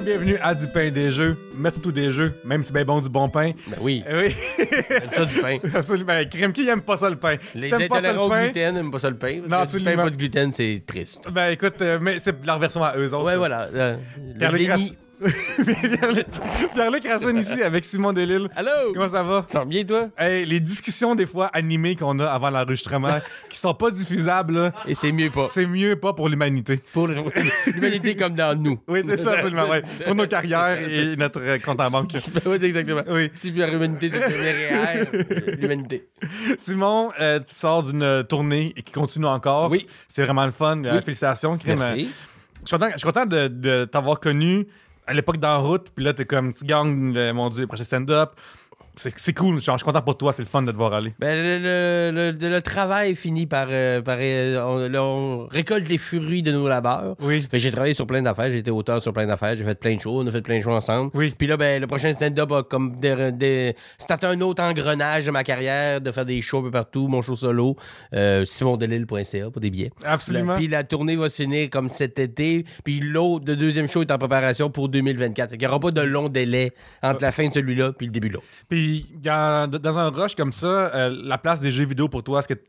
bienvenue à Du pain des jeux, mais surtout des jeux, même si c'est bien bon du bon pain. Ben oui, Eh Oui, j'aime ça du pain. absolument. Crème, qui aime pas ça le pain? Les si pas ça le pain, gluten n'aiment pas ça le pain. Non, Parce que si tu absolument. pas de gluten, c'est triste. ben écoute, euh, mais c'est leur version à eux autres. Ouais, là. voilà. euh, le déni. Pierre-Luc Racine ici avec Simon Delille. Allô? Comment ça va? Ça va bien, toi? Hey, les discussions des fois animées qu'on a avant l'enregistrement, qui sont pas diffusables, là, Et c'est mieux pas. c'est mieux pas pour l'humanité. Pour l'humanité comme dans nous. Oui, c'est ça, absolument. ouais. Pour nos carrières et notre euh, compte en banque. oui, c'est exactement. Oui. La humanité, derrière euh, l'humanité. Simon, euh, tu sors d'une tournée et qui continue encore. Oui. C'est vraiment le fun. Oui. Félicitations. Merci. Je suis content, je suis content de, de t'avoir connu à l'époque d'En route, puis là, t'es comme, tu gagnes, le- mon Dieu, le prochain stand-up. C'est cool, je suis je suis content pour toi, c'est le fun de te voir aller. Ben, le, le- le- le travail finit par. euh, par, euh, on, récolte les fruits de nos labeurs. Oui. J'ai travaillé sur plein d'affaires, j'ai été auteur sur plein d'affaires, j'ai fait plein de shows, on a fait plein de shows ensemble. Oui. Puis là, ben, le prochain stand-up a comme c'était un autre engrenage de ma carrière, de faire des shows un peu partout, mon show solo, euh, simondelille.ca pour des billets. Absolument. Puis la tournée va se finir comme cet été, puis l'autre, le deuxième show est en préparation pour 2024. Fait qu'il n'y aura pas de long délai entre la fin de celui-là puis le début de l'autre. Puis, dans, un rush comme ça, euh, la place des jeux vidéo pour toi, est-ce que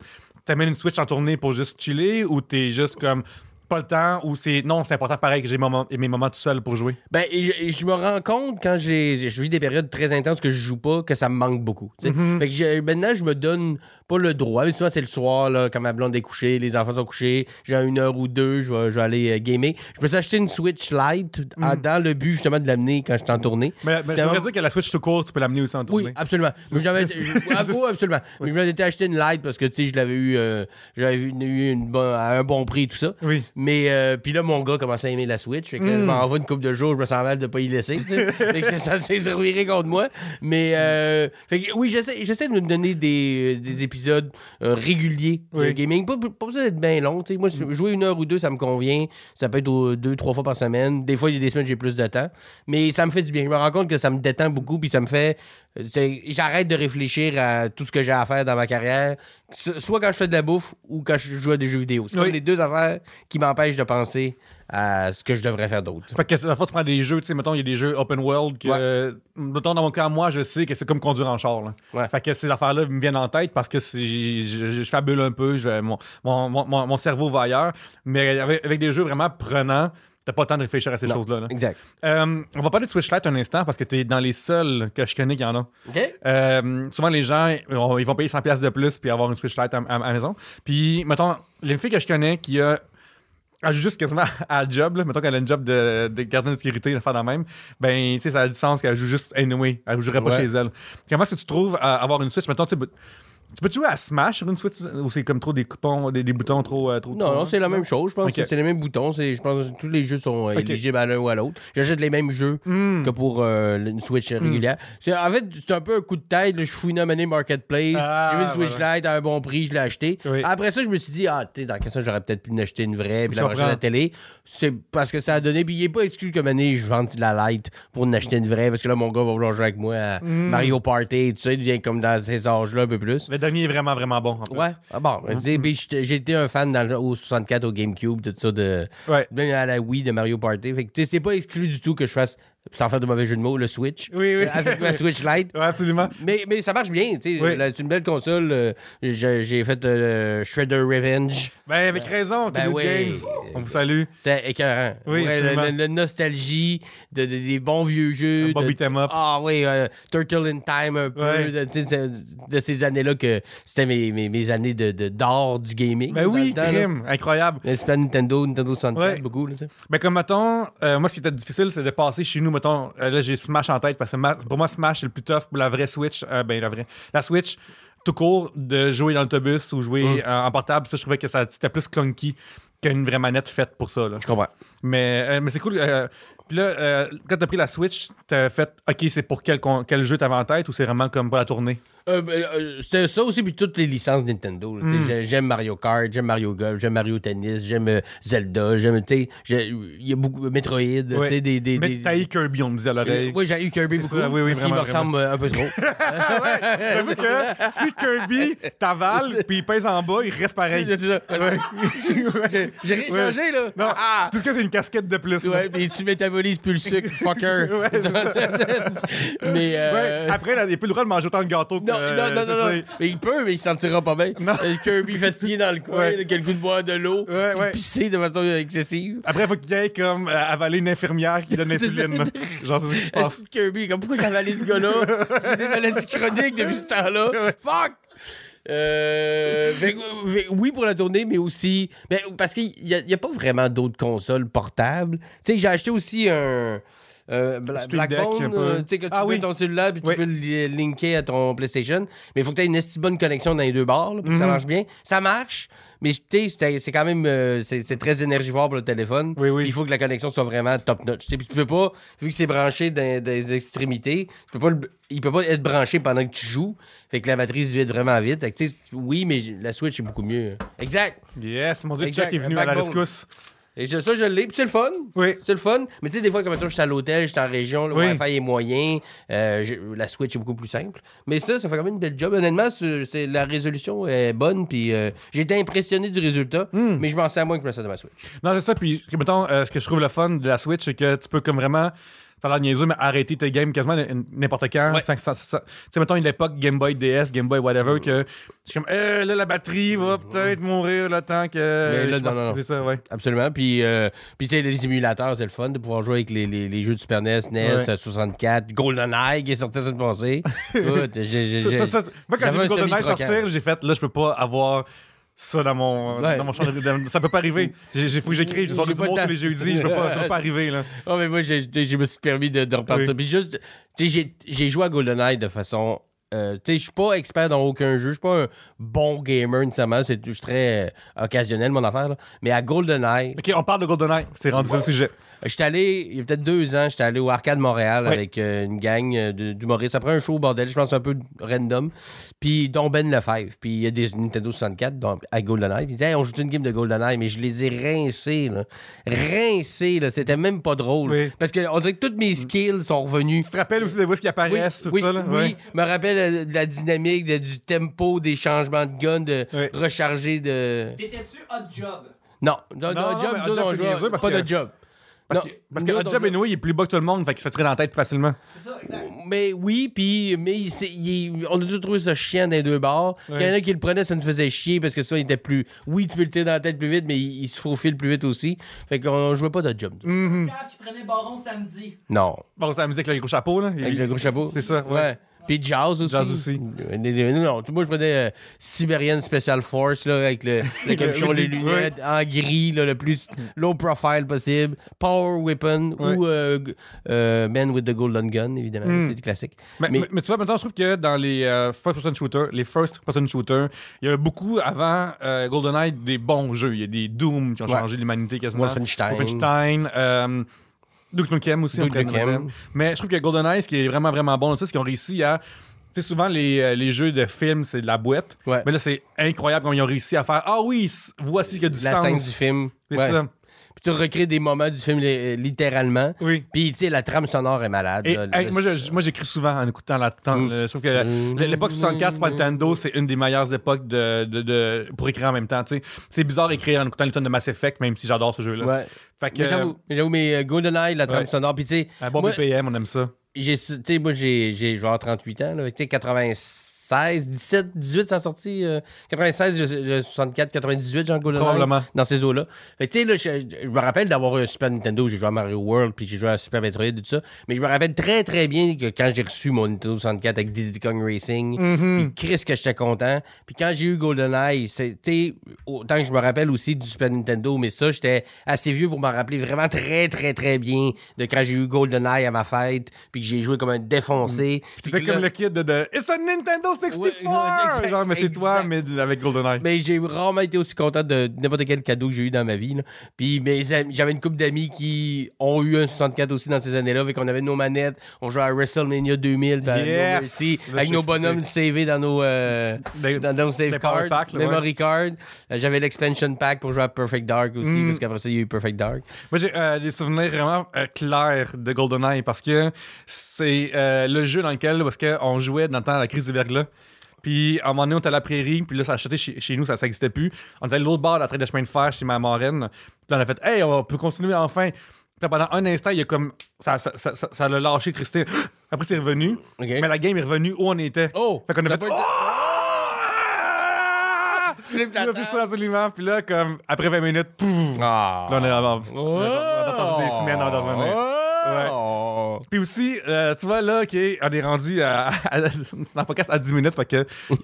t'amènes une Switch en tournée pour juste chiller ou t'es juste comme pas le temps ou c'est non, c'est important pareil que j'ai mes moments, mes moments tout seul pour jouer? Ben, et je, et je me rends compte quand j'ai, je vis des périodes très intenses que je joue pas, que ça me manque beaucoup. Fait que j'ai- maintenant, je me donne pas le droit. Mais souvent, c'est le soir, là, quand ma blonde est couchée, les enfants sont couchés, j'ai une heure ou deux, je vais, je vais aller euh, gamer. Je me suis acheté une Switch Lite en- dans le but justement de l'amener quand je suis en tournée. Mais, mais veut dire que la Switch tout court, tu peux l'amener aussi en tournée. oui, absolument. Mais j'avais, je- oui, absolument. Mais je acheté une light parce que tu sais, je l'avais eu, euh, j'avais eu une, une à un bon prix tout ça. Oui. Mais euh, puis là, mon gars commençait à aimer la Switch. Fait que je m'en vais une couple de jours, je me sens mal de pas y laisser. fait que ça s'est reviré contre moi. Mais euh, fait que, oui, j'essaie, de me donner des, des épisodes euh, réguliers de gaming. Pas, pas besoin d'être bien long. tu sais. Moi, jouer une heure ou deux, ça me convient. Ça peut être deux, trois fois par semaine. Des fois, il y a des semaines, j'ai plus de temps. Mais ça me fait du bien. Je me rends compte que ça me détend beaucoup. Puis ça me fait. C'est- J'arrête de réfléchir à tout ce que j'ai à faire dans ma carrière. So- Soit quand je fais de la bouffe ou quand je joue à des jeux vidéo. C'est Oui. comme les deux affaires qui m'empêchent de penser à ce que je devrais faire d'autre. Fait que la fois tu prends des jeux, tu sais, mettons, il y a des jeux open world que, mettons, dans mon cas, moi, je sais que c'est comme conduire en char. Là. Ouais. Fait que ces affaires-là me viennent en tête parce que je, je fabule un peu, je- mon, mon, mon, mon cerveau va ailleurs. Mais avec, avec des jeux vraiment prenants, t'as pas le temps de réfléchir à ces choses-là. là. Exact. Euh, on va parler de Switch Lite un instant parce que t'es dans les seuls que je connais qui en ont. OK? Euh, souvent, les gens, euh, ils vont payer 100$ piastres de plus puis avoir une Switch Lite à, à- à la maison. Puis, mettons, les filles que je connais qui a. Elle joue juste quasiment à la job, là. mettons qu'elle a une job de, de gardien de sécurité, de faire la même, ben, tu sais, ça a du sens qu'elle joue juste anyway. Elle jouerait pas Ouais. chez elle. Comment est-ce que tu trouves à avoir une Switch? Mettons, tu tu peux jouer à Smash sur une Switch ou c'est comme trop des coupons, des, des boutons trop. euh, trop Non, non, c'est la même chose. Je pense que c'est les mêmes boutons. Je pense que tous les jeux sont euh, éligibles à l'un ou à l'autre. J'achète les mêmes jeux Hmm. que pour euh, une Switch régulière. C'est- En fait, c'est un peu un coup de tête. là. Je fouinais à mener Marketplace. Ah, J'ai vu une Switch Lite à un bon prix, je l'ai acheté. Oui. Après ça, je me suis dit, ah, tu sais, dans quel cas, j'aurais peut-être pu en acheter une vraie, puis la brancher à la télé. C'est parce que ça a donné. Puis il n'est pas exclu comme année, je vende de la Lite pour en acheter une vraie, parce que là, mon gars va vouloir jouer avec moi à Hmm. Mario Party et tout ça. Il devient comme dans ces âges-là un peu plus. Dernier est vraiment, vraiment bon. En plus. Ouais. Ah bon, j'ai été un fan dans le- au 64, au GameCube, tout ça, de, Ouais. même à la Wii de Mario Party. Fait que c'est pas exclu du tout que je fasse, sans faire de mauvais jeu de mots, le Switch. Oui, oui. Euh, Avec ma Switch Lite. Ouais, absolument. Mais, mais ça marche bien, tu sais. Oui. C'est une belle console. euh, j'ai fait euh, Shredder Revenge. Ben, avec raison, Ben oui. Games. On vous salue. C'était écœurant. Oui, Ouais, la, la- la nostalgie de, de- des bons vieux jeux. Bon de- up. Ah oui, euh, Turtle in Time un peu. Ouais. De, ces années-là que c'était mes, mes, mes années de, de- d'or du gaming. Ben oui, temps, crime. Incroyable. Le Super Nintendo, Nintendo 64, Ouais. beaucoup. Là, tu sais. Ben comme mettons, moi ce qui était difficile, c'est de passer chez nous, mettons, euh, là j'ai Smash en tête parce que pour moi Smash c'est le plus tough pour la vraie Switch, euh, ben la vraie, la Switch tout court de jouer dans l'autobus ou jouer Mm. euh, en portable, ça je trouvais que ça c'était plus clunky qu'une vraie manette faite pour ça. Là. Je comprends. Mais, euh, mais c'est cool. Puis là, euh, quand t'as pris la Switch, t'as fait OK, c'est pour quel, quel jeu t'avais en tête ou c'est vraiment comme pour la tournée? Euh, ben, euh, C'était ça aussi, puis toutes les licences Nintendo. là, tu sais, Mm. j'ai- J'aime Mario Kart, j'aime Mario Golf, j'aime Mario Tennis, j'aime euh, Zelda, j'aime, tu sais, j'ai- il y a beaucoup Metroid, tu Ouais. sais, des... des, Mais des- t'as eu Kirby, on me disait à l'oreille. Oui, j'ai eu Kirby C'est beaucoup, ça, oui, oui, parce qu'il me vraiment, ressemble euh, un peu trop. J'avoue que si Kirby t'avale puis il pèse en bas, il reste pareil. C'est ça. J'ai j'ai rien Ouais. changé, là. Non, Ah! tout ce que c'est une casquette de plus. là. Ouais, puis tu métabolises plus le sucre, fucker. mais. Euh... Ouais, après, là, il n'a plus le droit de manger autant de gâteaux que. Non, non, non, non, non. Mais il peut, mais il s'en tirera pas bien. Non. Le Kirby fatigué dans le coin, Ouais. qui a le goût de boire de l'eau, Ouais, pisser de façon excessive. Après, il faut qu'il aille comme euh, avaler une infirmière qui donne l'insuline. Genre, c'est ce qui se passe. Kirby, comme pourquoi j'avais allé ce gars-là? J'ai des maladies chroniques depuis ce temps-là. Fuck! Euh, fait fait oui pour la tournée, mais aussi ben, parce qu'il n'y y a pas vraiment d'autres consoles portables. Tu sais, j'ai acheté aussi un euh, Bla- Blackbone, euh, tu sais, que tu Ah mets oui. ton cellulaire puis Oui. tu peux le li- linker à ton PlayStation. Mais il faut que tu aies une bonne connexion dans les deux barres là, pour que ça Mhm. marche bien. Ça marche, mais tu sais, c'est- quand même euh, c'est très énergivore pour le téléphone. Oui, oui. Il faut que la connexion soit vraiment top notch. Puis tu peux pas, vu que c'est branché dans, les extrémités, tu peux pas le- il peut pas être branché pendant que tu joues. Fait que la batterie se vide vraiment vite. Fait que, oui, mais la Switch est beaucoup mieux. Exact. Yes, mon dieu, Exact, Chuck est venu à la rescousse. Et ça, je l'ai. Puis c'est le fun. Oui. C'est le fun. Mais tu sais, des fois, comme je suis à l'hôtel, je suis en région, le Oui. Wi-Fi est moyen, euh, la Switch est beaucoup plus simple. Mais ça, ça fait quand même une belle job. Honnêtement, c'est, la résolution est bonne, puis euh, j'ai été impressionné du résultat, Hmm. mais je m'en sers moins que je me sers de ma Switch. Non, c'est ça. Puis, mettons, euh, ce que je trouve le fun de la Switch, c'est que tu peux comme vraiment faire la niaiseux, mais arrêter tes games quasiment n'importe quand. Ouais. Tu sais, mettons, une époque Game Boy DS, Game Boy whatever, que c'est comme, euh, là, la batterie va peut-être mourir le temps que. Là, non, non, que ça, ouais. Absolument. Puis, euh, puis tu sais, les émulateurs, c'est le fun de pouvoir jouer avec les, les- les jeux de Super NES, NES, Ouais. euh, 64, GoldenEye qui est sorti passée. Écoute, j'ai- Moi, quand j'ai vu GoldenEye sortir, j'ai fait, là, je peux pas avoir ça dans mon, Ouais. dans mon champ de... Ça peut pas arriver. J'ai faut que j'écrive, j'ai soir J'ai du temps. tous les jeudis, je peux pas, ça peut pas arriver, là. Oh, mais moi, je me suis permis de, de repartir Oui. Puis juste, j'ai joué à GoldenEye de façon. Euh, je suis pas expert dans aucun jeu. Je suis pas un bon gamer nécessairement. C'est très euh, occasionnel, mon affaire. là. Mais à GoldenEye, Ok, on parle de GoldenEye, c'est rendu ça le sujet. j'étais allé, il y a peut-être deux ans, j'étais allé au Arcade Montréal Oui. avec euh, une gang euh, d'humoristes. Après un show, bordel, je pense un peu random. Puis, dont Ben Lefebvre. Puis, il y a des Nintendo 64 dont- à GoldenEye. Puis, Hey, on joue une game de GoldenEye, mais je les ai rincés, là. Rincés, là. C'était même pas drôle. Oui. Parce qu'on dirait que tous mes skills sont revenus. Tu te rappelles aussi des voix qui apparaissent, tout oui, ça, là? oui. Ouais. me rappelle de la dynamique, de- du tempo, des changements de gun, de Oui. recharger de. T'étais-tu hot job? Non, Non, non, job, mais nous, hot job, on c'est joue- niaiseux parce pas que- de job. Parce Non, que, parce nous, que Hot Job on- anyway, il est plus bas que tout le monde, fait qu'il se fait tirer dans la tête plus facilement. C'est ça, exact. Mais oui, puis mais il- on a tous trouvé ça chiant dans les deux bars. Il y en a qui le prenaient, ça nous faisait chier parce que ça, il était plus. Oui, tu peux le tirer dans la tête plus vite, mais il, il se faufile plus vite aussi. Fait qu'on jouait pas de job. Cap qui prenait Baron samedi. Non. Bon, c'est la musique avec le gros chapeau, là. Avec le gros chapeau. C'est ça, ouais. Puis jazz aussi. Jazz aussi. Euh, Non, moi je prenais euh, Siberian Special Force là, avec le, le capuchon, les lunettes, en gris, là, le plus low profile possible. Power Weapon Ouais. ou euh, euh, Man with the Golden Gun, évidemment. Mm. C'est du classique. Mais, Mais- mais- mais tu vois, maintenant, je trouve que dans les euh, first-person shooters, les first-person shooters, il y a beaucoup avant GoldenEye des bons jeux. Il y a des Doom qui ont Ouais. changé l'humanité quasiment. Wolfenstein. Wolfenstein. Duke Nukem aussi. Duke Nukem. Mais je trouve que GoldenEye, ce qui est vraiment, vraiment bon, c'est ce qu'ils ont réussi à. Tu sais, souvent, les, euh, les jeux de films, c'est de la boîte. Ouais. Mais là, c'est incroyable comment ils ont réussi à faire Ah oui, voici ce qui a du La sens. scène du film. C'est Ouais. ça. Puis tu recrées des moments du film li- littéralement. Oui. Puis, tu sais, la trame sonore est malade. Et, là. hey, Le- moi, je- moi, j'écris souvent en écoutant la. Mm. le- Je trouve que la- Mm. l'époque 64 Super Nintendo, c'est une des meilleures époques de, de- de- pour écrire en même temps. tu sais. C'est bizarre d'écrire en écoutant les tonnes de Mass Effect, même si j'adore ce jeu-là. Ouais. Fait que, Mais j'avoue, mais j'avoue, mais euh, GoldenEye, la trame Ouais. sonore. Puis, tu sais, un bon moi, BPM, on aime ça. j'ai, tu sais, moi, j'ai, j'ai genre 38 ans, là. Tu sais, 96, 17, 18, ça a sorti. euh, 96, je- je- 64, 98, genre GoldenEye. Probablement. Dans ces eaux-là. Fait tu sais, là, je, je me rappelle d'avoir eu un Super Nintendo, j'ai joué à Mario World, puis j'ai joué à Super Metroid et tout ça. Mais je me rappelle très, très bien que quand j'ai reçu mon Nintendo 64 avec Diddy Kong Racing, Mm-hmm. puis Chris, que j'étais content. Puis quand j'ai eu GoldenEye, c'était autant que je me rappelle aussi du Super Nintendo, mais ça, j'étais assez vieux pour m'en rappeler vraiment très, très, très bien de quand j'ai eu GoldenEye à ma fête, puis que j'ai joué comme un défoncé. Fais que comme là- le kid de, de It's a Nintendo 64! Ouais, Genre, mais c'est toi, mais avec GoldenEye. Mais j'ai rarement été aussi content de n'importe quel cadeau que j'ai eu dans ma vie. là. Puis j'avais une couple d'amis qui ont eu un 64 aussi dans ces années-là, avec qu'on avait nos manettes, on jouait à WrestleMania 2000, puis à No Yes! Mercy, Là, avec nos bonhommes savés dans nos, euh, Des- dans nos save cards, packs, là, ouais. memory card. Euh, J'avais l'expansion pack pour jouer à Perfect Dark aussi, Mm. parce qu'après ça, il y a eu Perfect Dark. Moi, j'ai euh, des souvenirs vraiment euh, clairs de GoldenEye parce que c'est le jeu dans lequel parce que on jouait dans le temps à la crise du verglas. Puis à un moment donné, on était à la prairie, puis là, ça achetait chez, chez nous, ça n'existait plus. On était à l'autre bord de la traite de chemin de fer chez ma marraine. Puis on a fait Hey, on peut continuer enfin. là, pendant un instant, il y a comme. Ça ça, ça, ça, ça l'a lâché l'électricité. Après, c'est revenu. Mais la game est revenue où on était. Oh! Fait qu'on a fait. pas été- Oh! Flip la Là, c'est ça, absolument. Puis là, comme, après 20 minutes, pouf, Ah. là, on est avant. On a passé des semaines de revenir. Oh. Puis aussi, euh, tu vois, là, OK, on est rendu à, à- dans le podcast à 10 minutes, fait que...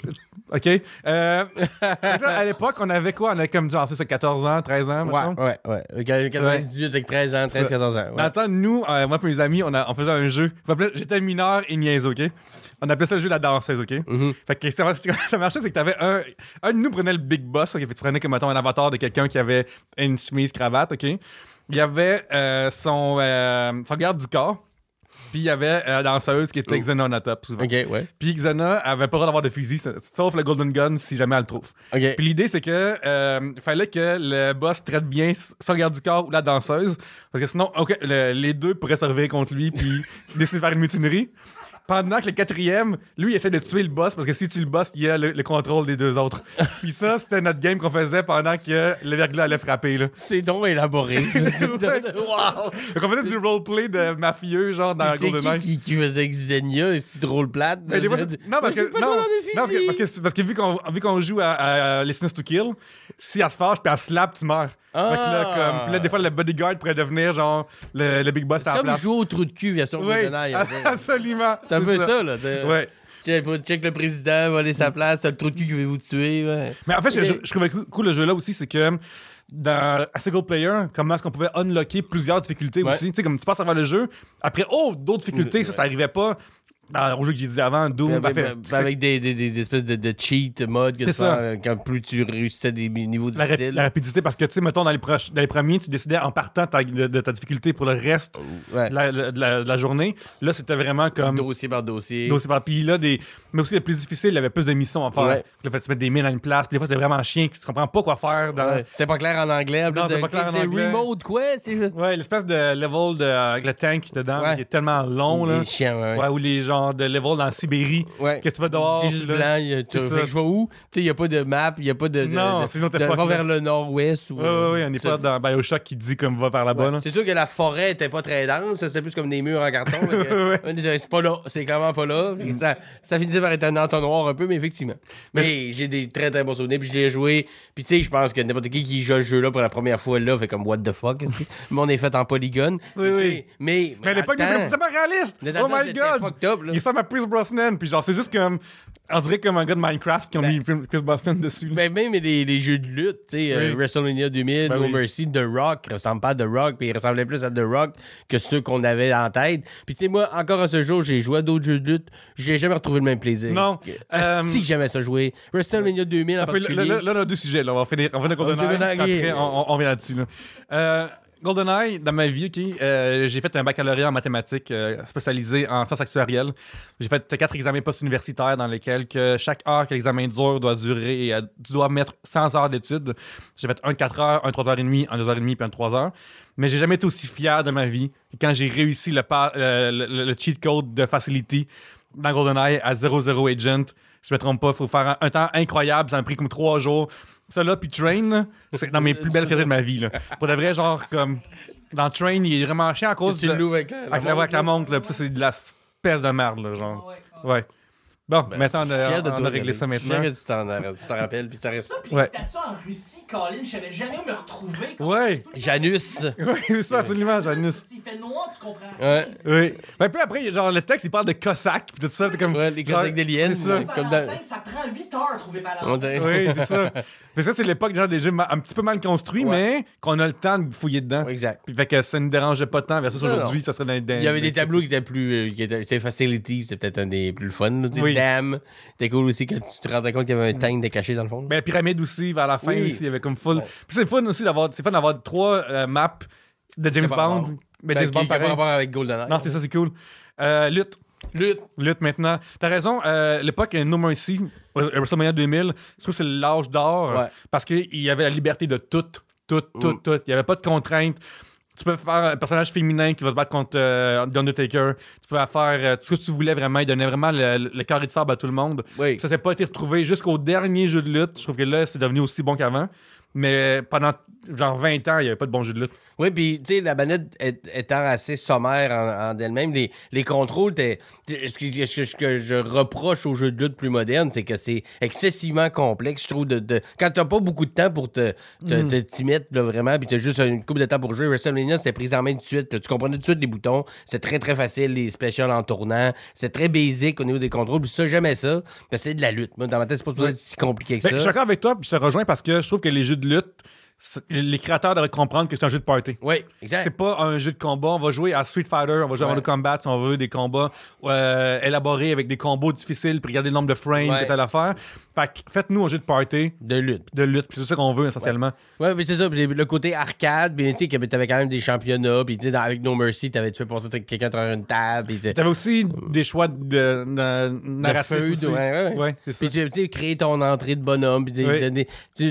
OK. Euh, là, à l'époque, on avait quoi? On avait comme, genre, c'est ça, 14 ans, 13 ans, Ouais, ouais, ouais. 98 avec 13 ans, 13, Ça. 14 ans. Ouais. temps, nous, euh, moi et mes amis, on, a- on faisait un jeu. J'étais mineur et niaiseux, OK? On appelait ça le jeu de la danseuse, OK? Mhm. Fait que ça, ça marchait, c'est que t'avais un... Un de nous prenait le big boss, que tu prenais comme, mettons, un avatar de quelqu'un qui avait une chemise cravate, OK? Il y avait euh, son, euh, son garde du corps, puis il y avait euh, la danseuse qui était Oh. Xena Onatop, souvent. OK, ouais. Puis Xena avait pas le droit d'avoir de fusil, sauf le Golden Gun si jamais elle le trouve. Puis l'idée, c'est que euh, fallait que le boss traite bien son garde du corps ou la danseuse, parce que sinon, ok, le- les deux pourraient se contre lui puis décider de faire une mutinerie. Pendant que le quatrième, lui, il essaie de tuer le boss parce que si tu le bosses, il y a le, le contrôle des deux autres. Puis ça, c'était notre game qu'on faisait pendant que le verglas allait frapper. Là. C'est donc élaboré. wow! Donc on faisait du roleplay de mafieux, genre dans C'est GoldenEye. qui, qui, qui faisait Xenia, c'est drôle plate. Mais fois, non, parce que, non, de non, parce que, parce que, parce que vu qu'on vu qu'on joue à, à License to Kill, si elle se fâche puis elle slap, tu meurs. Ah. Fait que là, comme, puis là, des fois, le bodyguard pourrait devenir genre le, le big boss à la C'est comme place. jouer au trou de cul version Oui, peu. absolument. Un peu ça, là. Ouais. Check, le président, voler sa place, le trou de cul qui veut vous tuer. Ouais. Mais en fait, je, je, je trouvais cool le jeu là aussi, c'est que dans à single player, comment est-ce qu'on pouvait unlocker plusieurs difficultés Ouais. aussi. Tu sais, comme tu passes travers le jeu, après, oh, d'autres difficultés, ça, ça arrivait pas dans, au jeu que j'ai dit avant, Doom. Avec, en fait, avec- des, des, des, des espèces de, de cheat mode que tu ça. euh, quand plus tu réussissais des niveaux la, difficiles. la rapidité, parce que, tu sais, mettons, dans les, proches- dans les premiers, tu décidais en partant ta- de, de ta difficulté pour le reste Ouais. de, la, de la- de la journée. Là, c'était vraiment comme. Dossier par dossier. dossier par- Puis là, des... mais aussi le plus difficile, il y avait plus de missions à faire. Ouais. Le fait de se mettre des mines à une place. Puis des fois, c'était vraiment chien, tu comprends pas quoi faire. Dans... Ouais. C'était pas clair en anglais. Non, c'était pas clair en anglais. remote quoi? c'est Ouais, l'espèce de level de, avec le tank dedans, qui est tellement long. Là. Chiens, ouais. Ou les de level dans Sibérie, Ouais. que tu vas dehors. Puis là- blanc. tu- je vois où? Tu sais, il n'y a pas de map, il n'y a pas de. de Non, de- autre de- époque, Va vers le nord-ouest. ou- Ouais, ouais, ouais, on n'est pas dans Bioshock qui dit comme va par là-bas. Ouais. C'est sûr que la forêt était pas très dense, c'était plus comme des murs en carton. c'est pas là, c'est clairement pas là. Que Ça, ça finissait par être un entonnoir un peu, mais effectivement. Mais, j'ai des très très bons souvenirs, puis je l'ai joué. Puis tu sais, je pense que n'importe qui qui joue ce jeu-là pour la première fois là fait comme what the fuck. Mais on est fait en polygone. Oui, oui. tu sais, Mais, Mais à l'époque, c'était pas réaliste. mais Oh my god. Là. Il ressemble à Chris Brosnan. Puis genre, c'est juste comme. On dirait comme un gars de Minecraft qui ont Ben- mis Chris Brosnan dessus. Ben, même les, les jeux de lutte, tu sais, euh. WrestleMania 2000, Ben No oui. Mercy, The Rock, ressemble pas à The Rock, puis il ressemblait plus à The Rock que ceux qu'on avait en tête. Puis tu sais, moi, encore à ce jour, j'ai joué à d'autres jeux de lutte, j'ai jamais retrouvé le même plaisir. Non. Ah, Euh, si que j'aimais ça jouer. WrestleMania 2000 en Après, là, particulier. là, là, on a deux sujets. Là. On va finir, on va finir. GoldenEye, Après, on- on vient là-dessus. Là. Euh, GoldenEye, dans ma vie, ok, euh, j'ai fait un baccalauréat en mathématiques euh, spécialisé en sciences actuarielles. J'ai fait quatre examens post-universitaires dans lesquels que chaque heure que l'examen dure doit durer, euh, tu dois mettre 100 heures d'études. J'ai fait un de 4 heures, un de 3 heures et demie, un de 2 heures et demie, puis un de 3 heures. Mais j'ai jamais été aussi fier de ma vie que quand j'ai réussi le, cheat code de Facility dans GoldenEye à 00 Agent. Je me trompe pas, il faut faire un, un temps incroyable, ça m'a pris comme trois jours. Ça là, puis Train, c'est dans mes plus belles fiertés de ma vie. Là. Pour de vrai, genre, comme, dans Train, il est vraiment chiant à cause tu de, le avec la, avec la, avec la montre, là, puis ça, c'est de la espèce de merde, là, genre. Ouais, Bon, maintenant, on a, on a réglé ça maintenant. que tu t'en rappelles, puis ça reste. Ça, puis Ouais. c'était ça en Russie, Colin, je savais jamais où me retrouver. Ouais, Janus. c'est ça, absolument, Janus. S'il fait noir, tu comprends. Ouais. Oui. Ben, puis après, genre, le texte, il parle de Cossack, puis tout ça, t'es comme. Ouais, les Cossacks d'Eliane. C'est ça. Comme dans- Ça prend 8 heures à trouver Valentin. Oui, c'est ça. Mais ça, c'est l'époque, genre, des jeux un petit peu mal construits, Ouais. mais qu'on a le temps de fouiller dedans. Ouais, Exact. Puis fait que ça ne dérangeait pas tant versus aujourd'hui, ça serait dans, dans- Il y avait des tableaux qui étaient plus. euh, qui étaient, Facility, c'était peut-être un des plus fun. Oui. Damn. C'était cool aussi quand tu te rendais compte qu'il y avait un tank de caché dans le fond. Ben, pyramide aussi, vers la fin Oui. aussi, il y avait comme full. Ouais. Puis c'est fun aussi d'avoir, c'est fun d'avoir trois euh, maps de James Bond. bon. Mais Ben, James qui- Bond, pareil. rapport avec GoldenEye. Non, c'est ça, c'est cool. Euh, lutte. Lutte. Lutte maintenant. T'as raison, euh, l'époque euh, No Mercy, euh, WrestleMania 2000, je trouve que c'est l'âge d'or Ouais. parce qu'il y avait la liberté de tout, tout, tout, tout. Il n'y avait pas de contraintes. Tu peux faire un personnage féminin qui va se battre contre euh, The Undertaker. Tu peux faire euh, tout ce que tu voulais vraiment. Il donnait vraiment le, le, le carré de sable à tout le monde. Oui. Ça s'est pas été retrouvé jusqu'au dernier jeu de lutte. Je trouve que là, c'est devenu aussi bon qu'avant. Mais pendant genre 20 ans, il n'y avait pas de bon jeu de lutte. Oui, puis tu sais, la manette est- étant assez sommaire en, en elle-même, les, les contrôles, t'es- t'es- ce, que, ce que je reproche aux jeux de lutte plus modernes, c'est que c'est excessivement complexe, je trouve. De, de- quand t'as pas beaucoup de temps pour te te- Mm. te- t'y mettre là, vraiment, puis t'as juste une coupe de temps pour jouer, WrestleMania, c'était pris en main tout de suite. Tu comprenais tout de suite les boutons. C'est très, très facile, les specials en tournant. C'est très basique au niveau des contrôles. Puis ça, j'aimais ça. Parce que c'est de la lutte. Moi, dans ma tête, c'est pas toujours si compliqué que Ben, ça. je suis d'accord avec toi, puis je te rejoins parce que je trouve que les jeux de lutte, les créateurs devraient comprendre que c'est un jeu de party. Oui, exact. C'est pas un jeu de combat. On va jouer à Street Fighter, on va jouer à Ouais. Mortal Kombat si on veut des combats euh, élaborés avec des combos difficiles, puis regarder le nombre de frames, Ouais. que affaire. Fait que faites-nous un jeu de party, De lutte. de lutte, puis c'est ça qu'on veut essentiellement. Ouais, mais c'est ça. le côté arcade, puis tu sais, t'avais quand même des championnats, puis tu sais, dans- avec No Mercy, t'avais tu fais passer quelqu'un à travers une table, puis t'as- T'avais aussi des choix de, narratifs ouais, ouais. Ouais, c'est ça. Puis tu sais, créer ton entrée de bonhomme. Puis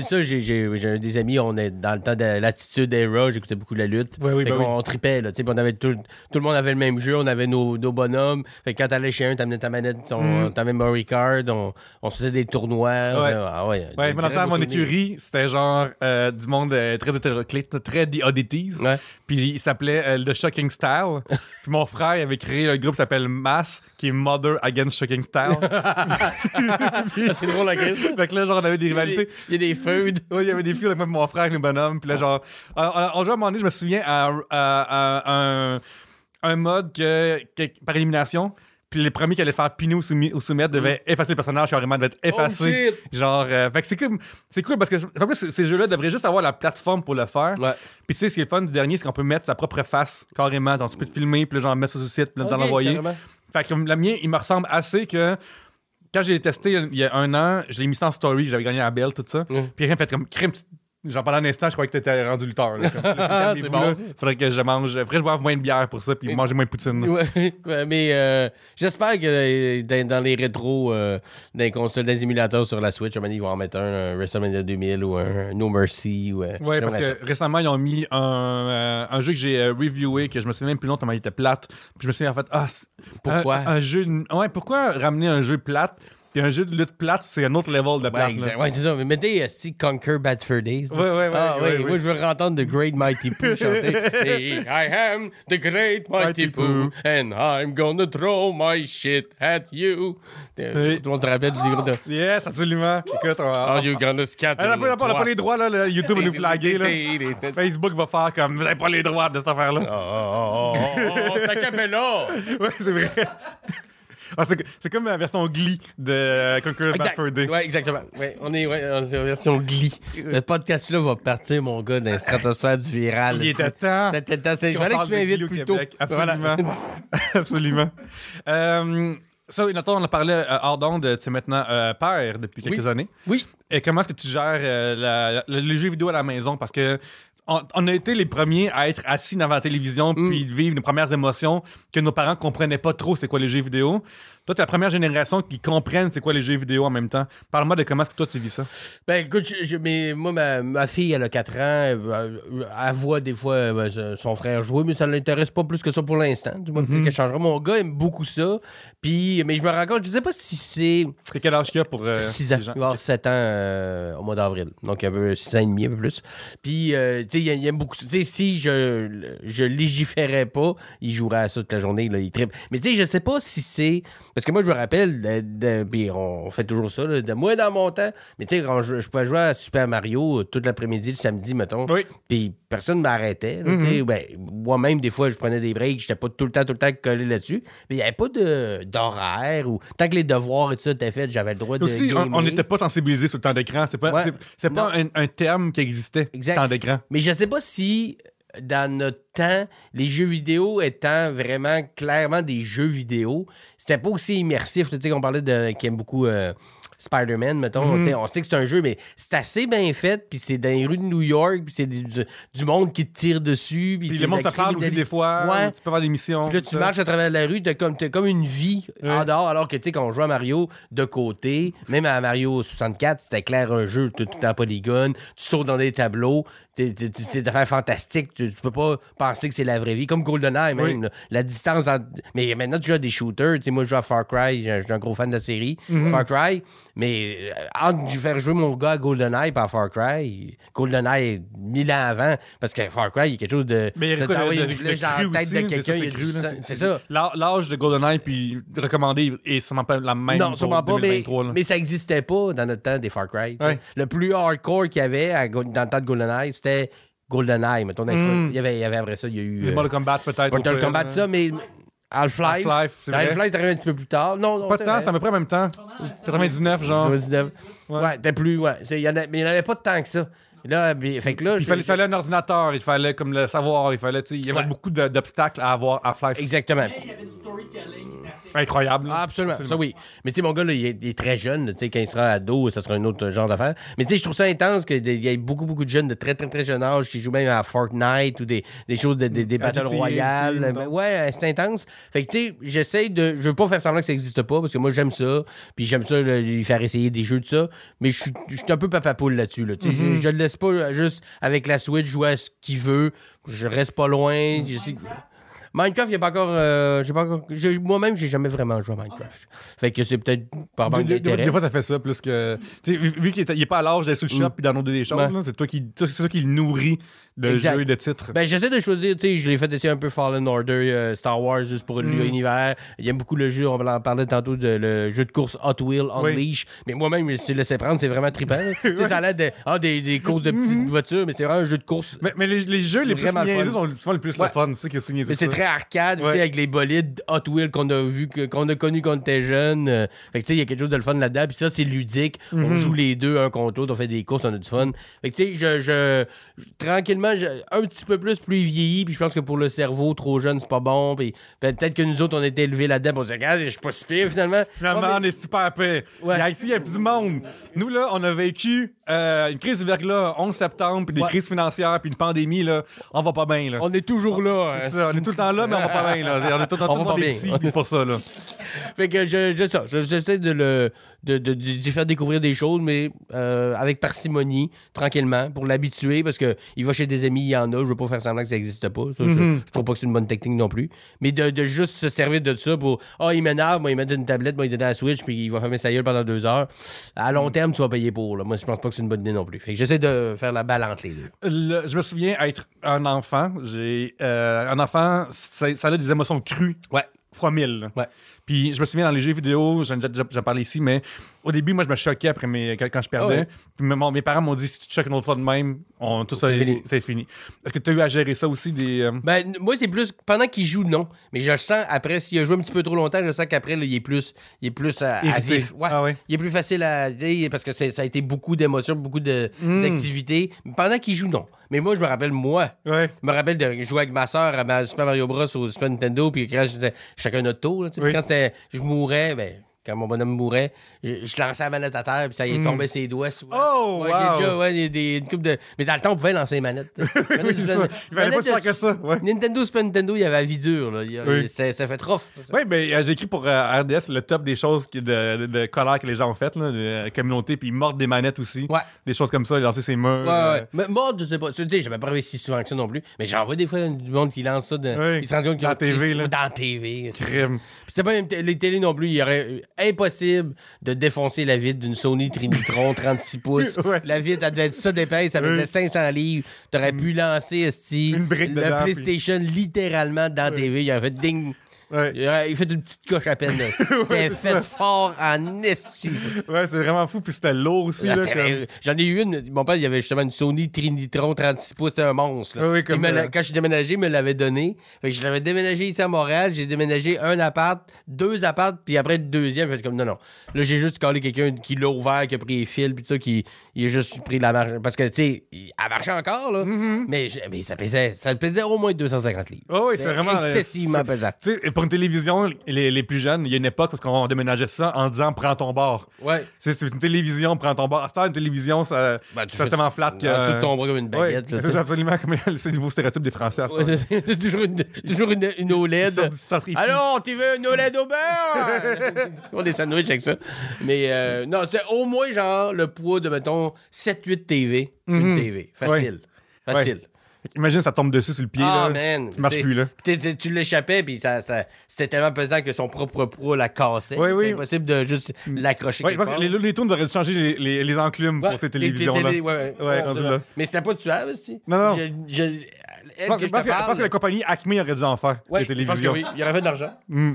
ça, j'ai- des amis, on est dans le temps de l'attitude era, j'écoutais beaucoup la lutte. Oui, oui, Fait ben tripait, là. tu sais, puis on avait tout, tout le monde avait le même jeu, on avait nos, nos bonhommes. Fait que quand t'allais chez un, t'amenais ta manette, ton, Mm. ta memory card, on, on se faisait des tournois. on Ouais. ah ouais, Ouais, des mais dans mon écurie, c'était genre euh, du monde euh, très hétéroclite, très The Oddities. Ouais. Puis il s'appelait euh, The Shocking Style. Puis mon frère il avait créé un groupe qui s'appelle Mass, qui est Mother Against Shocking Style. C'est drôle, la crise. fait que là, genre, on avait des rivalités. il y a des feuds. Ouais, il y avait des filles avec mon frère, avec les bonhommes. Puis là, genre, on, on- on jouait à un moment donné, je me souviens, à, à- à un, un mode que, que- par élimination. Puis les premiers qui allaient faire piner ou, soumis- ou soumettre devaient effacer le personnage, carrément, devait être effacé. genre, euh, fait que c'est cool, c'est cool parce que en plus, ces- jeux-là devraient juste avoir la plateforme pour le faire. Ouais. Puis tu sais, ce qui est fun du dernier, c'est qu'on peut mettre sa propre face carrément. Genre, tu peux te filmer, puis genre, mettre sur le site, puis là, t'en Ok, envoyer. carrément. Fait que le mien, il me ressemble assez que quand j'ai testé il y a un an, je l'ai mis ça en story, j'avais gagné la belle, tout ça. Ouais. Puis rien fait comme crème. Genre pendant un instant, je croyais que t'étais rendu lutteur. là. Comme, là, calmez-vous, C'est bon, là. ça. Faudrait que je mange. Faudrait que je boive moins de bière pour ça, puis manger moins de poutine. Ouais, mais euh, j'espère que euh, dans, dans les rétros, euh, les consoles, les émulateurs sur la Switch, ils vont en mettre un, un WrestleMania 2000 ou un No Mercy. Ou, euh, Ouais, parce que récemment, ils ont mis un, euh, un jeu que j'ai reviewé, que je me souviens même plus longtemps, il était plate. Puis je me souviens en fait, ah, Pourquoi? un, un jeu. Ouais, pourquoi ramener un jeu plate Puis un jeu de lutte plate, c'est un autre level de plate. Ouais, là. Ouais, c'est ça. Mais mettez euh, si Conquer Bad Fur Days. Ouais, ouais, ouais, Ah, ouais, oui, ouais. Moi, je veux entendre The Great Mighty Pooh chanter. Hey, I am the Great Mighty Mighty Pooh, and I'm gonna throw my shit at you. Euh, Oui. Tout le monde se rappelle du livre de Yes, absolument. Écoute, on va. Are you gonna scatter Ah, on n'a pas, pas les droits, là. le YouTube va nous flaguer, là. là. Facebook va faire comme vous n'avez pas les droits de cette affaire-là. Oh, oh, oh, oh, oh, capella! Ouais, c'est vrai. Ah, c'est, comme la version Glee de euh, Conquer Bad Exact. Day. Ouais, exactement. Ouais, on est ouais, on est en version Glee. Le podcast-là va partir, mon gars, dans la stratosphère du viral. Il était temps. C'était temps. Il fallait que tu m'invites plus tôt. Absolument. Voilà. Absolument. Euh, ça, Nathan, on en parlait euh, hors d'onde. Tu es maintenant euh, père depuis quelques Oui. années. Oui. Et comment est-ce que tu gères euh, la- la- les jeux vidéo à la maison? Parce que on, on a été les premiers à être assis devant la télévision Mm. puis de vivre nos premières émotions que nos parents comprenaient pas trop c'est quoi les jeux vidéo. Toi, t'es la première génération qui comprennent c'est quoi les jeux vidéo en même temps. Parle-moi de comment est-ce que toi tu vis ça. Ben écoute, je, je- mais moi, ma, ma fille, elle a 4 ans. Elle, elle voit des fois euh, son frère jouer, mais ça ne l'intéresse pas plus que ça pour l'instant. Du moins, peut-être qu'elle changera. Mon gars aime beaucoup ça. Puis, mais je me rends compte, je sais pas si c'est C'est quel âge qu'il a pour euh, 6 ans. les gens? Il va avoir 7 ans euh, au mois d'avril. Donc, un peu 6 ans et demi, un peu plus. Puis, euh, tu sais, il, il aime beaucoup ça. Tu sais, si je, je légiférais pas, il jouerait à ça toute la journée. Là, il tripe. Mais tu sais, je sais pas si c'est. Parce que moi, je me rappelle, de, de- puis on fait toujours ça, là, de moi dans mon temps. Mais tu sais, quand je, je pouvais jouer à Super Mario euh, toute l'après-midi, le samedi, mettons. Oui. Puis personne ne m'arrêtait. sais. Ben, Moi-même, des fois, je prenais des breaks, j'étais pas tout le temps, tout le temps collé là-dessus. Mais il n'y avait pas d'horaire ou tant que les devoirs et tout ça étaient faits, j'avais le droit de. Aussi, on- n'était pas sensibilisés sur le temps d'écran. C'est pas, Ouais. c'est, c'est pas un, un terme qui existait, Exact. temps d'écran. Mais je sais pas si dans notre temps, les jeux vidéo étant vraiment clairement des jeux vidéo, c'était pas aussi immersif. Tu sais, qu'on parlait de qui aime beaucoup euh, Spider-Man, mettons. Mhm. On sait que c'est un jeu, mais c'est assez bien fait. Puis c'est dans les rues de New York, puis c'est du, du monde qui te tire dessus. Puis le monde se parle aussi des fois. Ouais. Tu peux avoir des missions. Puis là, tu ça. marches à travers la rue, t'as comme, t'as comme une vie en dehors, alors que, tu sais, quand on jouait à Mario de côté, même à Mario 64, c'était clair un jeu, tout, tout en polygone, tu sautes dans des tableaux, c'est des affaires fantastiques, tu, tu peux pas penser que c'est la vraie vie, comme GoldenEye même, Oui. là. la distance entre... Mais maintenant, tu joues à des shooters, tu sais, moi, je joue à Far Cry. Je je suis un gros fan de la série, Mhm. Far Cry. Mais euh, entre de faire jouer mon gars à GoldenEye par Far Cry, GoldenEye mille ans avant, parce que Far Cry, il y a quelque chose de. Mais il y a une flèche dans la tête de quelqu'un. c'est du ça. L'â- L'âge de GoldenEye, puis recommandé, et sûrement pas la même Non, sûrement pas, mais, 2023, là. mais ça n'existait pas dans notre temps des Far Cry. Le plus hardcore qu'il y avait dans le temps de GoldenEye, c'était GoldenEye. Mettons, Mm. il, y avait, il y avait après ça, il y a eu. Le euh, Mortal Kombat, peut-être. Mortal Kombat, là. ça, mais Half-Life. Half-Life. Half-Life, c'est arrivé un petit peu plus tard. Non, non. Pas de temps, c'est à peu près en même temps. 99, genre. 99. Ouais. Ouais, t'es plus. Ouais. Il y en a- mais il n'y en avait pas de temps que ça. Là, mais- fait que là, Il je- fallait, je- fallait un ordinateur, il fallait comme le savoir, il fallait, tu sais, il y avait Ouais. beaucoup d'obstacles à avoir à Half-Life. Exactement. Mais il y avait du storytelling qui était assez. Incroyable. Ah, absolument, ça oui. Mais tu sais, mon gars, là, il, est, il est très jeune. là, Tu sais, quand il sera ado, ça sera un autre genre d'affaire. Mais tu sais, je trouve ça intense qu'il y ait beaucoup, beaucoup de jeunes de très, très, très jeune âge qui jouent même à Fortnite ou des, des choses, de- des, des À Battle Royale. Ben ouais, c'est intense. Fait que tu sais, j'essaie de. Je veux pas faire semblant que ça n'existe pas parce que moi, j'aime ça. Puis j'aime ça, là, lui faire essayer des jeux de ça. Mais je suis je suis un peu papapoule là-dessus. Là, Tu sais, Mm-hmm. je, je le laisse pas euh, juste avec la Switch jouer à ce qu'il veut. Je reste pas loin. Je sais- Minecraft, il n'y a pas encore. euh, j'ai pas encore j'ai- Moi-même, j'ai jamais vraiment joué à Minecraft. Fait que c'est peut-être par manque Des, des- des d'intérêt. fois, ça fait ça plus que. vu qu'il est, il est pas à l'âge d'aller sur le shop et d'en des choses, Mm. Ouais. là, c'est toi qui, c'est toi qui le nourrit de Exact. jeux et de titres. Ben, j'essaie de choisir, tu sais, je l'ai fait essayer un peu Fallen Order, euh, Star Wars, juste pour Mm. l'univers. Il aime beaucoup le jeu, on en parlait tantôt de le jeu de course Hot Wheel Oui. Unleash. Mais moi-même, je me suis laissé prendre, c'est vraiment trippant. Tu sais, ça a l'air de, ah, des, des courses de petites voitures, mais c'est vraiment un jeu de course. Mais mais les, les jeux les plus niaiseux sont souvent les plus Ouais. le fun. C'est que c'est Mais arcade, Ouais. avec les bolides Hot Wheels qu'on a vu, qu'on a connu quand on était jeune. Euh, fait que tu sais, il y a quelque chose de le fun là-dedans. Puis ça, c'est ludique. On Mhm. joue les deux un contre l'autre, on fait des courses, on a du fun. Fait que tu sais, je, je, je- tranquillement, je- un petit peu plus plus vieilli. Puis je pense que pour le cerveau, trop jeune, c'est pas bon. Puis peut-être que nous autres, on était élevés là-dedans. on se regarde, je suis pas si pire finalement. Finalement, Ouais, on est super paix. Ouais. Il y a- Ici, il y a plus de monde. Nous, là, on a vécu euh, une crise du verglas 11 septembre, puis des Ouais. crises financières, puis une pandémie. Là, on va pas bien. Là. On est toujours là. hein. Ça, on est tout le temps là, mais on va pas bien. Là. On est tout le temps On tout va pas des petits, c'est pour ça. Là. Fait que je, je, ça, je- j'essaie de le de, de, faire découvrir des choses, mais euh, avec parcimonie, tranquillement, pour l'habituer, parce que il va chez des amis, il y en a, je veux pas faire semblant que ça n'existe pas. Ça, je, Mhm. je trouve pas que c'est une bonne technique non plus. Mais de, de juste se servir de ça pour Ah, il m'énerve, moi, il met une tablette, moi, il donne la Switch, puis il va fermer sa gueule pendant deux heures. À Mhm. long terme, tu vas payer pour. Là. Moi, je pense pas que c'est une bonne idée non plus. Fait que j'essaie de faire la balance entre les deux. Le- je me souviens être un enfant. J'ai euh, un enfant, ça, ça a des émotions crues. Ouais. Fois mille. Ouais. Puis je me souviens dans les jeux vidéo, j'en ai ici, mais au début, moi, je me choquais après mes, quand, quand je perdais. Ah ouais. Puis mon- mes parents m'ont dit si tu te choques une autre fois de même, on, tout ça, C'est est- fini. Est-ce que tu as eu à gérer ça aussi des. euh, Ben, moi, c'est plus pendant qu'il joue, non. Mais je sens, après, s'il a joué un petit peu trop longtemps, je sens qu'après, il est plus, il est plus à, à vif. Ouais. Ah ouais. Il est plus facile à dire parce que ça a été beaucoup d'émotions, beaucoup de- Mm. d'activités. Pendant qu'il joue, non. Mais moi, je me rappelle, moi, Ouais. je me rappelle de jouer avec ma soeur à ma Super Mario Bros. au Super Nintendo, puis quand chacun notre tour, là, Oui. quand c'était, je mourais, ben, quand mon bonhomme mourait, je, je lançais la manette à terre, puis ça y est tombé ses doigts souvent. Oh, ouais, wow. j'ai déjà, ouais, il y a des, une de. Mais dans le temps, on pouvait lancer les manettes. Oui, c'est ça. Il fallait pas faire que ça. Ouais. Nintendo, Super Nintendo, il y avait la vie dure, là. Il y a- Oui. ça, ça fait trop. Oui, ben, euh, j'ai écrit pour euh, RDS le top des choses qui- de, de, de colère que les gens ont faites, là, de la communauté, puis ils mordent des manettes aussi. Ouais. Des choses comme ça, lancer ses murs. Ouais, euh, ouais. Mais mode, je sais pas. Tu sais, j'avais pas réussi si souvent que ça non plus. Mais j'en vois des fois du monde qui lance ça. De... Oui. Ils se rendent compte qu'ils Dans ont la TV, là. Dans TV. Crime. Puis c'était pas t- les télés non plus. Il y aurait impossible de défoncer la vitre d'une Sony Trinitron 36 pouces. Ouais. La vitre, elle devait être ça d'épaisse. Ça faisait Oui. 500 livres. T'aurais pu lancer, brique le dedans, PlayStation littéralement dans la TV. Il aurait fait ding. Ouais. Il fait une petite coche à peine. là. Fait ça. fort en esti. Ouais, c'est vraiment fou, puis c'était lourd aussi. Ah, comme- J'en ai eu une. Mon père, il avait justement une Sony Trinitron 36 pouces, c'est un monstre. là. Comme, me euh, Quand je suis déménagé, il me l'avait donné. Fait que je l'avais déménagé ici à Montréal. J'ai déménagé un appart, deux apparts, puis après le deuxième, fait comme non, non. Là, j'ai juste collé quelqu'un qui l'a ouvert, qui a pris les fils, puis tout ça, qui il a juste pris la marche. Parce que, tu sais, il- elle marchait encore, là. Mm-hmm. mais, ça pesait, ça pesait au moins 250 livres. Oh, oui, c'est vraiment. euh, excessivement pesant. Tu sais, pour une télévision, les, les plus jeunes, il y a une époque parce qu'on déménageait ça en disant prends ton bord. Ouais. C'est une télévision, prends ton bord. À cette heure, une télévision, ça, Ben, c'est fais- tellement flat que. Tu tombes comme une baguette. c'est absolument comme c'est le nouveau stéréotype des Français à heure. Ouais, c'est toujours une, toujours une, une OLED. Alors, tu veux une OLED au beurre? On des sandwichs avec ça. Mais euh, non, c'est au moins genre le poids de, mettons, 7-8 TV. Une TV. Facile. Facile. Imagine, ça tombe dessus sur le pied. Ah, là. man. Tu marches plus, là. tu l'échappais, puis ça, ça, c'était tellement pesant que son propre pro la cassait. Oui, oui. C'était impossible de juste l'accrocher. Ouais, que part. les, les tunes auraient dû changer les, les, les enclumes Ouais, pour ces télévisions-là. télé- ouais, Ouais, ouais, rendu c'est là. vrai. Mais c'était pas tuable, aussi. Non, non. Je, je, elle Je pense, que la compagnie Acme aurait dû en faire, les je pense que télévisions. oui. Il y aurait fait de l'argent. Mm.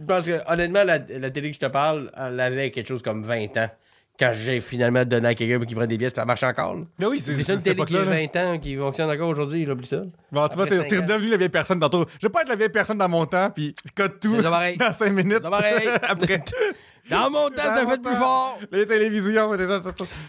Je pense que, honnêtement, la, la télé que je te parle, elle avait quelque chose comme 20 ans. Quand j'ai finalement donné à quelqu'un qui prend des pièces, ça marche encore. là. Mais oui, c'est c'est une télé qui a époque-là. là. 20 ans, qui fonctionne encore aujourd'hui, j'oublie ça. Bon, tu vois, Après t'es redevenu la vieille personne tantôt. Je veux pas être la vieille personne dans mon temps, puis code tout ça dans 5 minutes. Après, Dans mon temps, ça fait plus fort. les télévisions.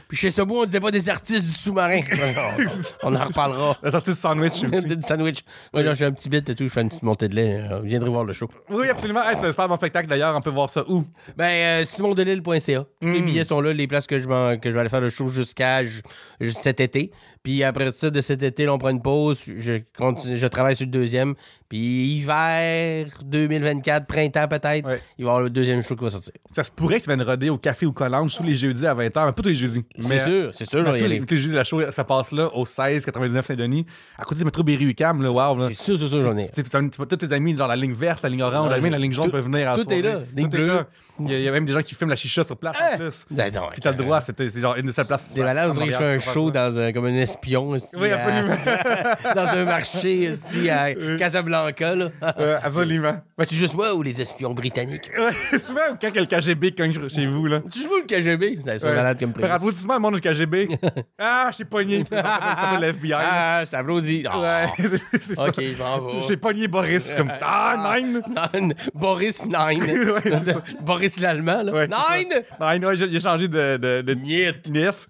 Puis chez Sobo, on disait pas des artistes du sous-marin. on en reparlera. La sortie de sandwich du sandwich. Moi, genre, j'ai un petit bit de tout, je fais une petite montée de lait. euh, Vous viendrez voir le show. Oui, absolument. Hey, c'est un super bon spectacle d'ailleurs. On peut voir ça où? Ben, euh, simondelille.ca. Les Mm. billets sont là, les places que je, que je vais aller faire le show jusqu'à ju- ju- cet été. Puis après ça, de cet été, là, on prend une pause. Je, continue, je travaille sur le deuxième. Puis hiver 2024, printemps peut-être, Ouais. il va y avoir le deuxième show qui va sortir. Ça se pourrait que tu viennes roder au café ou collange tous les jeudis à 20h, mais pas tous les jeudis. C'est sûr, c'est sûr, tous, les, tous les jeudis, la show, ça passe là, au 1699 Saint-Denis, à côté du métro Berry-UQAM, là, wow. C'est sûr, c'est sûr, j'en ai. Tous tes amis, genre la ligne verte, la ligne orange, Ouais, même la ligne jaune peuvent venir à tout est là, ligne Tout est bleue. là. Il y, a, même des gens qui filment la chicha sur place en Hein? plus. Ben Puis t'as le droit, c'est genre une de ces places. C'est malade, on à dirait que je Montréal, fais tu un show dans comme espion. aussi, Oui, à- absolument. dans un marché ici à Casablanca. Là. Euh, absolument. C'est juste moi ou les espions britanniques? Souvent, quand il y a le KGB cogne chez vous, là. Tu joues le KGB? C'est Ouais. malade comme prémisse. applaudissement, le monde du KGB. ah, j'ai pogné. Puis, comme le FBI. là. Ah, je t'applaudis. Ah, Ouais, c'est- ça. Ok, je vais. J'ai pogné Boris comme Ah, nine! Nine. Boris Nine. Ouais. Boris l'Allemand, là. Ouais, Nine! Nine, ouais, j'ai changé de. de, de... Niet. Niet.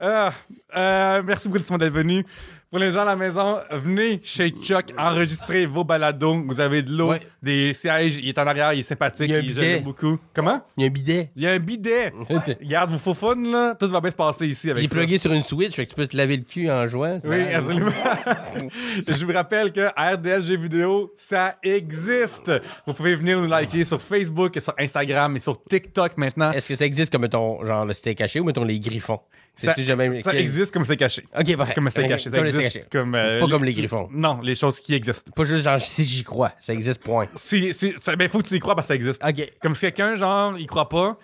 Ah, euh, merci beaucoup d'être venu. Pour les gens à la maison, venez chez Chuck enregistrer vos balados. Vous avez de l'eau, Ouais. des sièges. Il est en arrière, il est sympathique. Il y a un il bidet. j'aime beaucoup. Comment? Il y a un bidet. Il y a un bidet. Garde vos faux fun, là. Tout va bien se passer ici Il avec est ça. plugué sur une Switch, fait que tu peux te laver le cul en jouant. c'est Oui, absolument. Je vous rappelle que RDSG Vidéo, ça existe. Vous pouvez venir nous liker sur Facebook, et sur Instagram et sur TikTok maintenant. Est-ce que ça existe comme, mettons, genre le steak caché ou, mettons, les griffons? Ça, jamais- ça existe comme c'est caché. Ok. Comme c'est caché. Ça Comme le steak existe caché. comme. euh, Pas comme les griffons. Non, les choses qui existent. Pas juste genre si j'y crois. Ça existe, point. Si, si, ça- ben, faut que tu y crois parce que ça existe. Ok. Comme si quelqu'un, genre, il croit pas,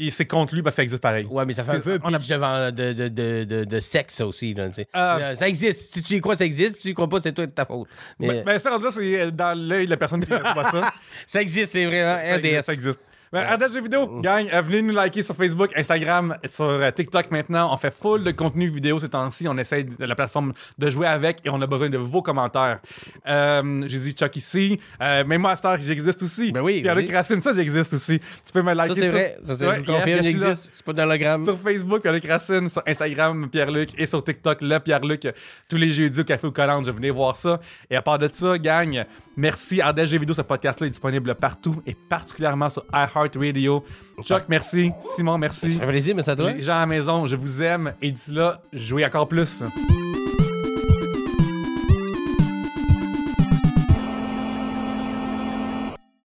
et c'est contre lui parce que ça existe pareil. Ouais, mais ça fait un peu On a- pitch de, de, de, de, de sexe, ça aussi. Là. Ah. Euh, ça existe. Si tu y crois, ça existe. Si tu y crois pas, c'est toi de ta faute. Mais Ben, ben, ça, rendu là, c'est euh, dans l'œil de la personne qui reçoit ça. ça existe, c'est vraiment Ça existe, RDS. Ça existe. Ben, RDSG vidéo, gang, euh, venez nous liker sur Facebook, Instagram, sur euh, TikTok maintenant. On fait full de contenu vidéo ces temps-ci. On essaie de la plateforme de jouer avec et on a besoin de vos commentaires. Euh, J'ai dit Chuck ici. Euh, même moi, à Star, j'existe aussi. Ben oui, Pierre-Luc oui. Racine, ça, j'existe aussi. Tu peux me liker Ça, c'est sur... vrai. Ça, c'est, Ouais, je vous confirme, yeah, il je suis là. existe. C'est pas dans l'hologramme. Sur Facebook, Pierre-Luc Racine, sur Instagram, Pierre-Luc, et sur TikTok, le Pierre-Luc, tous les jeudis au Café au Collant, je venez voir ça. Et à part de ça, gang, merci. RDSG Vidéo, ce podcast-là est disponible partout, et particulièrement sur iHeartRadio. Chuck, merci. Simon, merci. Ça fait plaisir, mais ça toi. Les gens à la maison, je vous aime, et d'ici là, jouez encore plus.